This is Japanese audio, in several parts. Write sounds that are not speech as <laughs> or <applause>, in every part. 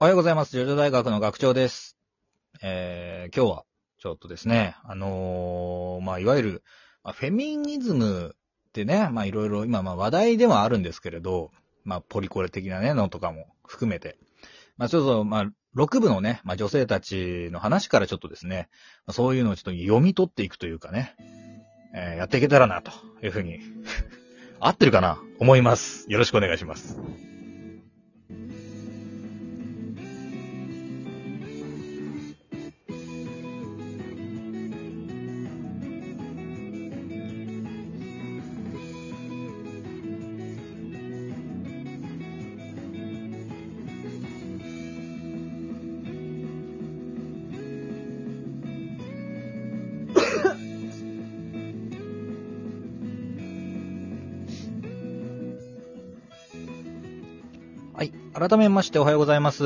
おはようございます。ジョジョ大学の学長です。えー、今日は、ちょっとですね、あのーまあ、いわゆる、まあ、フェミニズムってね、まあ、いろいろ今、ま、話題ではあるんですけれど、まあ、ポリコレ的なね、のとかも含めて、まあ、ちょっと、まあ、6部のね、まあ、女性たちの話からちょっとですね、まあそういうのをちょっと読み取っていくというかね、えーやっていけたらな、というふうに、<laughs> 合ってるかな？思います。よろしくお願いします。改めましておはようございます。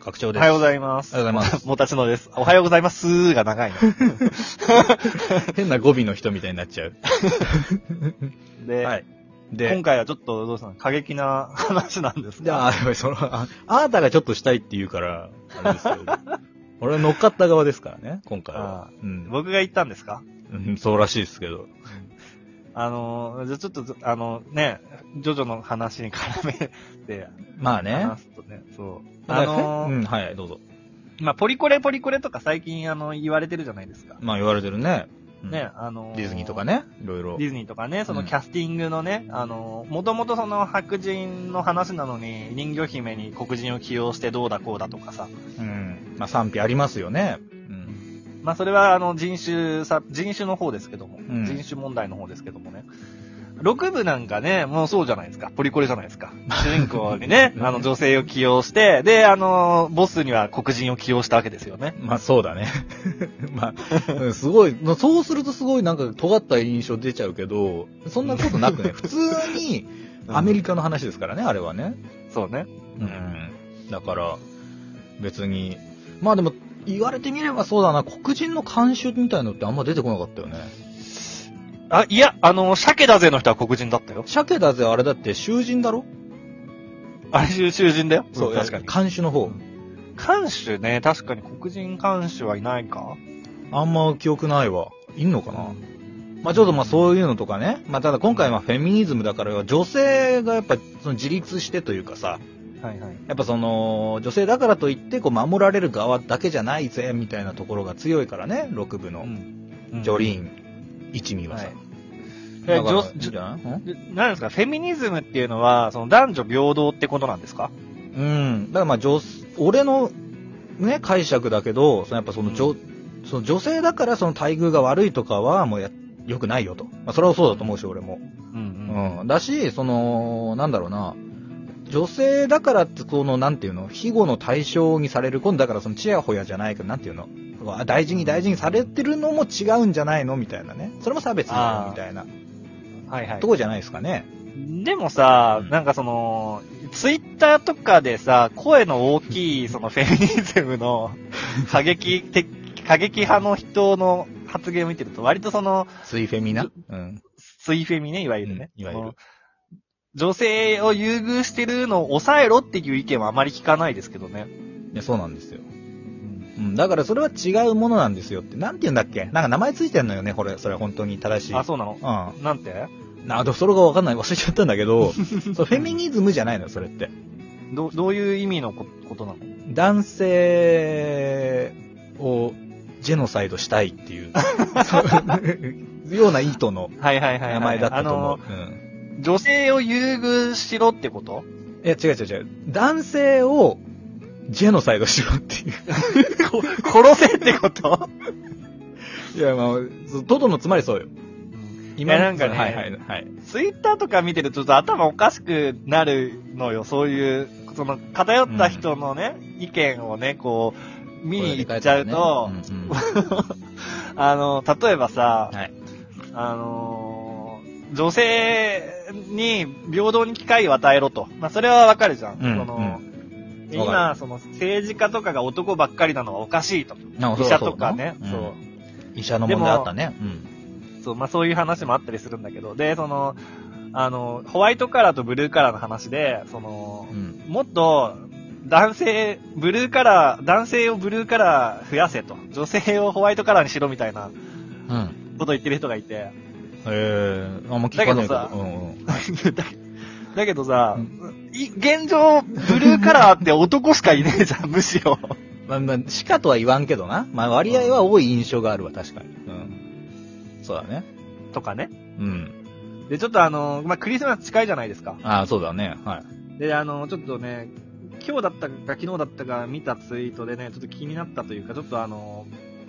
学長です。おはようごいざいます。おはようございます <laughs> もたちのです。おはようございますが長いの。ます。変な語尾の人みたいになっちゃう。で、はい。で、今回はちょっとどうしたの過激な話なんですじゃあ、が。やっぱりその、ああなたがちょっとしたいって言うから、あれですけど。俺は乗っかった側ですからね、今回はあ。うん。僕が言ったんですか？うんそうらしいですけど。あの、じゃあちょっと、あの、ね、ジョジョの話に絡めてまあね。話すとね、そう。ああの、うん、はい、どうぞ。まあ、ポリコレポリコレとか最近あの、言われてるじゃないですか。まあ言われてるね。うんね、あの、ディズニーとか。ね、いろいろデ。ィズニーとかね、そのうんキャスティングのね、あの、もともとその白人の話なのに、人魚姫に黒人を起用してどうだこうだとかさ。うん。まあ賛否ありますよね。うん。まあそれはあの人種さ、人種の方ですけども、ん人種問題の方ですけどもね。6部なんかね、もうそうじゃないですか。ポリコレじゃないですか。主人公にね、<laughs> あの女性を起用して、で、あの、ボスには黒人を起用したわけですよね。まあそうだね。<laughs> まあ、うんすごい、そうするとすごいなんか尖った印象出ちゃうけど、そんなことなくね、<laughs> 普通にアメリカの話ですからね、あれはね。そうね。うん。だから、別に、まあでも、言われてみればそうだな、黒人の慣習みたいのってあんま出てこなかったよね。あ、いや、あの、鮭だぜの人は黒人だったよ。鮭だぜ、あれだって囚人だろ？あれ囚囚人だよ？そう、確かに。監守の方。監守ね、確かに黒人監守はいないかあんま記憶ないわ。いんのかな、まあちょっとまあそういうのとかね。まあただ今回はフェミニズムだから女性がやっぱその自立してというかさ、はいはい。やっぱその女性だからといってこう守られる側だけじゃないぜみたいなところが強いからね、6部のジョリーン一味はさ。はい女なん？でなんですか、フェミニズムっていうのは、その男女平等ってことなんですか？うん。だからまあ女、俺のね、解釈だけど、そのやっぱその女、その女性だからその待遇が悪いとかはもうや、良くないよと。まあそれはそうだと思うし、俺も。うんうん。だし、その、なんだろうな。女性だからって、この、なんていうの、庇護の対象にされる、今度だからその、ちやほやじゃないけど、なんていうの、あ大事に大事にされてるのも違うんじゃないのみたいなね。それも差別だよ、みたいなはいはいと。こじゃないですかね。でもさう、んなんかその、ツイッターとかでさ、声の大きい、そのフェミニズムの <laughs> 過激的、過激派の人の発言を見てると、割とその、スイフェミな？うん。ツイフェミね、いわゆるね。うんいわゆる女性を優遇してるのを抑えろっていう意見はあまり聞かないですけどね。いや、そうなんですよ。うん。だからそれは違うものなんですよって。なんて言うんだっけ？なんか名前ついてんのよね、これ。それは本当に正しい。あ、そうなの？うん。なんて？な、でもそれがわかんない。忘れちゃったんだけど、<laughs> そうフェミニズムじゃないのよ、それって。ど、どういう意味のこことなの？男性をジェノサイドしたいっていう、<laughs> <laughs> ような意図のはいはいはいはい。名前だったと思う。あの、女性を優遇しろってこと？うん。いや、違う違う違う。男性をジェノサイドしろっていう。<laughs> こ殺せってこと？いや、まあ、トドのつまりそうよ。いやなんかねはいはいはい。ツイッターとか見てるとちょっと頭おかしくなるのよ。そういう、その偏った人のね、意見をね、こう、見に行っちゃうと、<laughs> うんうんあの、例えばさ、はい。あのー女性に平等に機会を与えろと。まあ、それはわかるじゃん。うんそのうんで今、その政治家とかが男ばっかりなのはおかしいと。な医者とかね、そう。医者の問題あったね。うん。そう、まあそういう話もあったりするんだけど、で、その、あの、ホワイトカラーとブルーカラーの話で、そのう、ん。もっと、男性、ブルーカラー、男性をブルーカラー増やせと。女性をホワイトカラーにしろみたいなうん。ことを言ってる人がいて。ええあんま聞かないけど。だけどさうんうん。だ <laughs> だけどさ、い現状、ブルーカラーって男しかいねえじゃん、<laughs> むしろ。まあまあ、しかとは言わんけどな。まあ割合は多い印象があるわ、確かに。うん。そうだね。とかね。うん。で、ちょっとあの、まあ、クリスマス近いじゃないですか。ああ、そうだね。はい。で、あの、ちょっとね、今日だったか昨日だったか見たツイートでね、ちょっと気になったというか、ちょっとあの、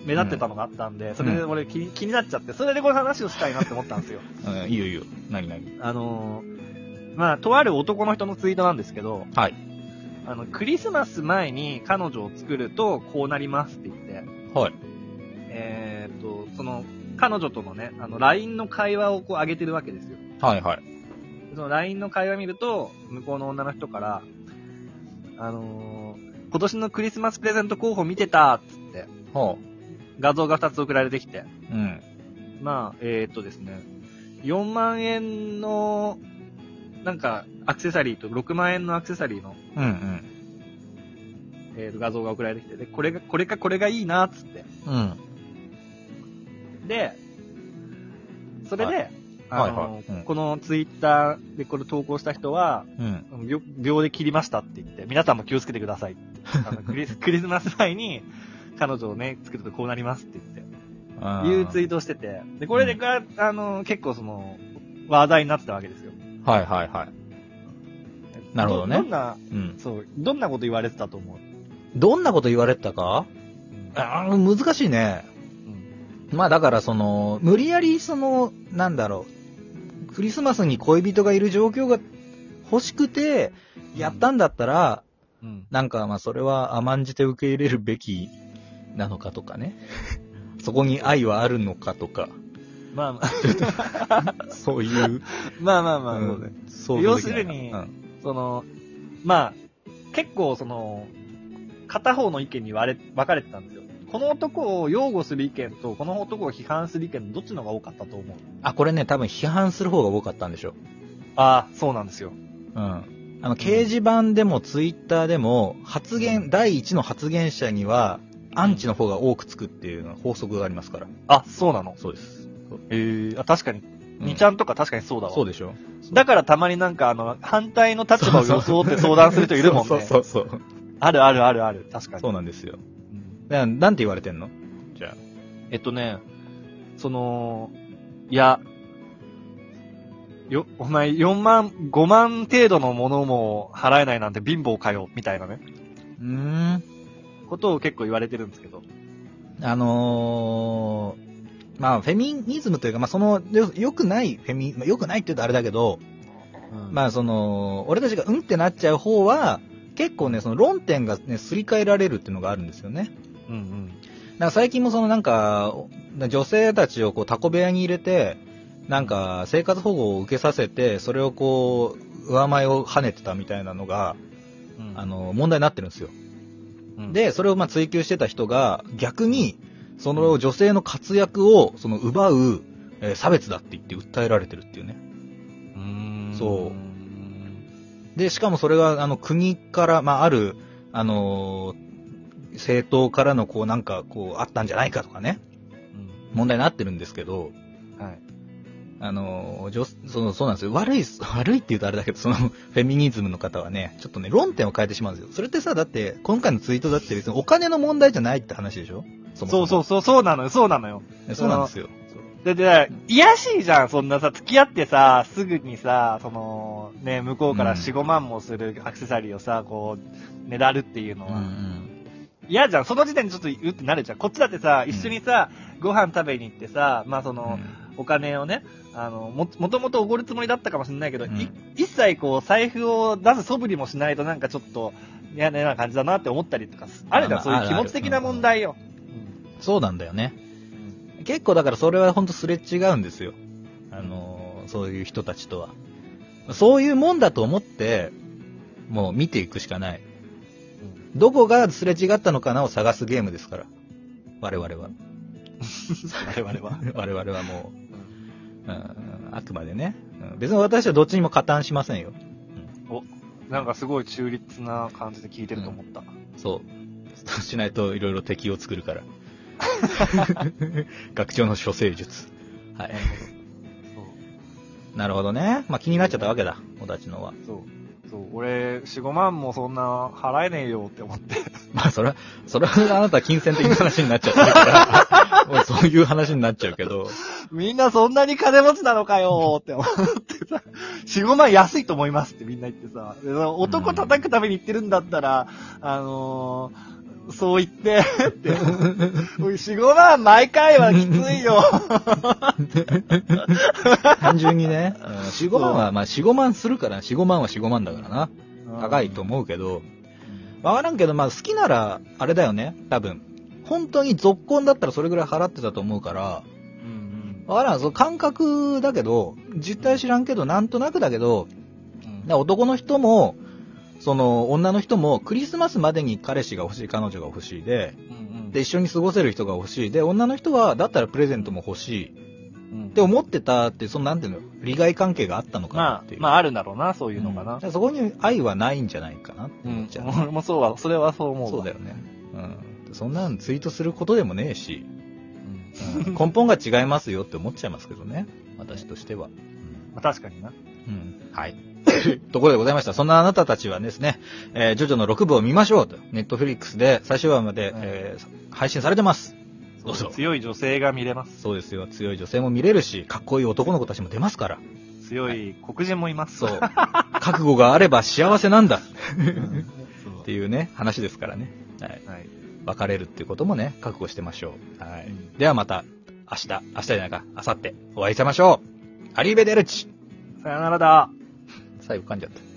目立ってたのがあったんで、それで俺気に気になっちゃって、それでこの話をしたいなって思ったんですよ。<laughs> うん、いいよいいよ。何何？あの、まあ、とある男の人のツイートなんですけど、はい。あの、クリスマス前に彼女を作るとこうなりますって言って、はい。えーっと、その、彼女とのね、あの、LINE の会話をこう上げてるわけですよ。はいはい。その LINE の会話見ると、向こうの女の人から、あのー今年のクリスマスプレゼント候補見てたっつって、ほ画像が2つ送られてきて、う。うん。まあ、えーっとですね、4万円の、なんか、アクセサリーと6万円のアクセサリーの、うんうん。えーと画像が送られてきて、で、これが、これかこれがいいなっつって。うん。で、それで、はいあのーはいはいうんこのツイッターでこれ投稿した人は、うん。秒秒で切りましたって言って、皆さんも気をつけてくださいって。あのクリスクリスマス前に彼女をね、作るとこうなりますって言って、あいうツイートをしてて、で、これでが、あの、結構その、話題になってたわけですよ。はいはいはい。なるほどね。どんな、うん。そう、どんなこと言われてたと思う？どんなこと言われてたか？うん。ああ、難しいね。うん。まあだからその、無理やりその、なんだろう、クリスマスに恋人がいる状況が欲しくて、やったんだったら、うん。なんかまあそれは甘んじて受け入れるべきなのかとかね。そこに愛はあるのかとか、まあまあ、<laughs> そういう、まあまあまあ、うんそうね。想像要するにうんその、まあ、結構その、片方の意見に割れ、分かれてたんですよ。この男を擁護する意見と、この男を批判する意見、どっちの方が多かったと思う？あ、これね、多分批判する方が多かったんでしょ。ああ、そうなんですよ。うん。あの、掲示板でもツイッターでも、発言、第一の発言者には、アンチの方が多くつくっていうのは法則がありますから。あ、そうなの？そうです。ええあ、確かに。うんにちゃんとか確かにそうだわ。そうでしょだからたまになんかあの、反対の立場を装って相談する人いるもんね。<laughs> そうそうそうそう。あるあるあるある。確かに。そうなんですよ。うんななんて言われてんの？じゃえっとね、その、いや、よ、お前4万、5万程度のものも払えないなんて貧乏かよ、みたいなね、あ。うーん。ことを結構言われてるんですけど。あのー、まあ、フェミニズムというか、まあ、その、よ良くないフェミ、まあ、良くないって言うとあれだけど、まあ、その、俺たちがうんってなっちゃう方は、結構ね、その論点がね、すり替えられるっていうのがあるんですよね。うんうん。なんか最近もそのなんか、女性たちをこうタコ部屋に入れて、なんか生活保護を受けさせて、それをこう、上前を跳ねてたみたいなのが、うんあ、の、問題になってるんですよ。うん、で、それをまあ追求してた人が、逆に、その女性の活躍を、その奪う、えー差別だって言って訴えられてるっていうね。うーん。そう。で、しかもそれが、あの、国から、まあ、ある、あのー政党からの、こう、なんか、こう、あったんじゃないかとかね、うん。問題になってるんですけど、はい。あのー女その、そうなんですよ。悪い、悪いって言うとあれだけど、その、フェミニズムの方はね、ちょっとね、論点を変えてしまうんですよ。それってさ、だって、今回のツイートだって別にお金の問題じゃないって話でしょ？そもそうそうそう、そうなのよ、そうなのよ。う。そうなんですよ。で、で、いやしいじゃん、そんなさ、付き合ってさ、すぐにさ、その、ね、向こうからうん4、5万もするアクセサリーをさ、こう、ねだるっていうのうんうは。ん。嫌じゃん、その時点でちょっとうってなるじゃん。こっちだってさ、一緒にさ、ご飯食べに行ってさ、まあその、お金をね、あの、も、もともとおごるつもりだったかもしれないけど、うんい一切こう、財布を出す素振りもしないとなんかちょっと、嫌な感じだなって思ったりとかす、あるじゃん、そういう気持ち的な問題よ。そうなんだよね。うん結構だからそれは本当すれ違うんですよ。あのーそういう人たちとは。そういうもんだと思って、もう見ていくしかない。どこがすれ違ったのかなを探すゲームですから。我々は。<laughs> 我々は。<laughs> 我々はもう、うん、あくまでね。うん別に私はどっちにも加担しませんよ。おなんかすごい中立な感じで聞いてると思った。そう。そうしないといろいろ敵を作るから。<laughs> 学長の処世術。はい。なるほどね。まあ気になっちゃったわけだ。おたちのは。そう。そう。そう。俺、4、5万もそんな払えねえよって思って。<laughs> まあそれは、それはあなた金銭的な話になっちゃってるから、もうそういう話になっちゃうけど。みんなそんなに金持ちなのかよって思ってさ、4、5万安いと思いますってみんな言ってさ、で男叩くために言ってるんだったら、あのーそう言って、って。おい4、5万毎回はきついよ。単純にね、うん4、5万は、まあ4、5万するから、4、5万は4、5万だからな。高いと思うけど、わからんけど、まあ好きなら、あれだよね、多分。本当に続婚だったらそれぐらい払ってたと思うから、うんわからん、その感覚だけど、実態知らんけど、なんとなくだけど、うん。男の人も、その女の人もクリスマスまでに彼氏が欲しい、彼女が欲しいで、うんうんで、一緒に過ごせる人が欲しい。で、女の人は、だったらプレゼントも欲しい。うんって思ってたって、そのなんていうの、利害関係があったのかなまあってい、う。まああるんだろうな、そういうのかなうんそこに愛はないんじゃないかなってうん思っちゃう。。俺もそうは、それはそう思うわ。そうだよね。うん。そんなのツイートすることでもねえし、うん。うん根本が違いますよって思っちゃいますけどね。私としては。うんまあ確かにな。うん。はい。<laughs> ところでございました。そんなあなたたちはですね、えージョジョの6部を見ましょうと。ネットフリックスで最終話まで、うんえー配信されてます。どうぞ。強い女性が見れます。そうですよ。強い女性も見れるし、かっこいい男の子たちも出ますから。強い黒人もいます。そう。覚悟があれば幸せなんだ。<laughs> うん。っていうね、話ですからね。はい。はい。別れるっていうこともね、覚悟してましょう。はい。うんではまた、明日、明日じゃないか、明後日、お会いしましょう。アリーベデルチさよならだ。最後噛んじゃった。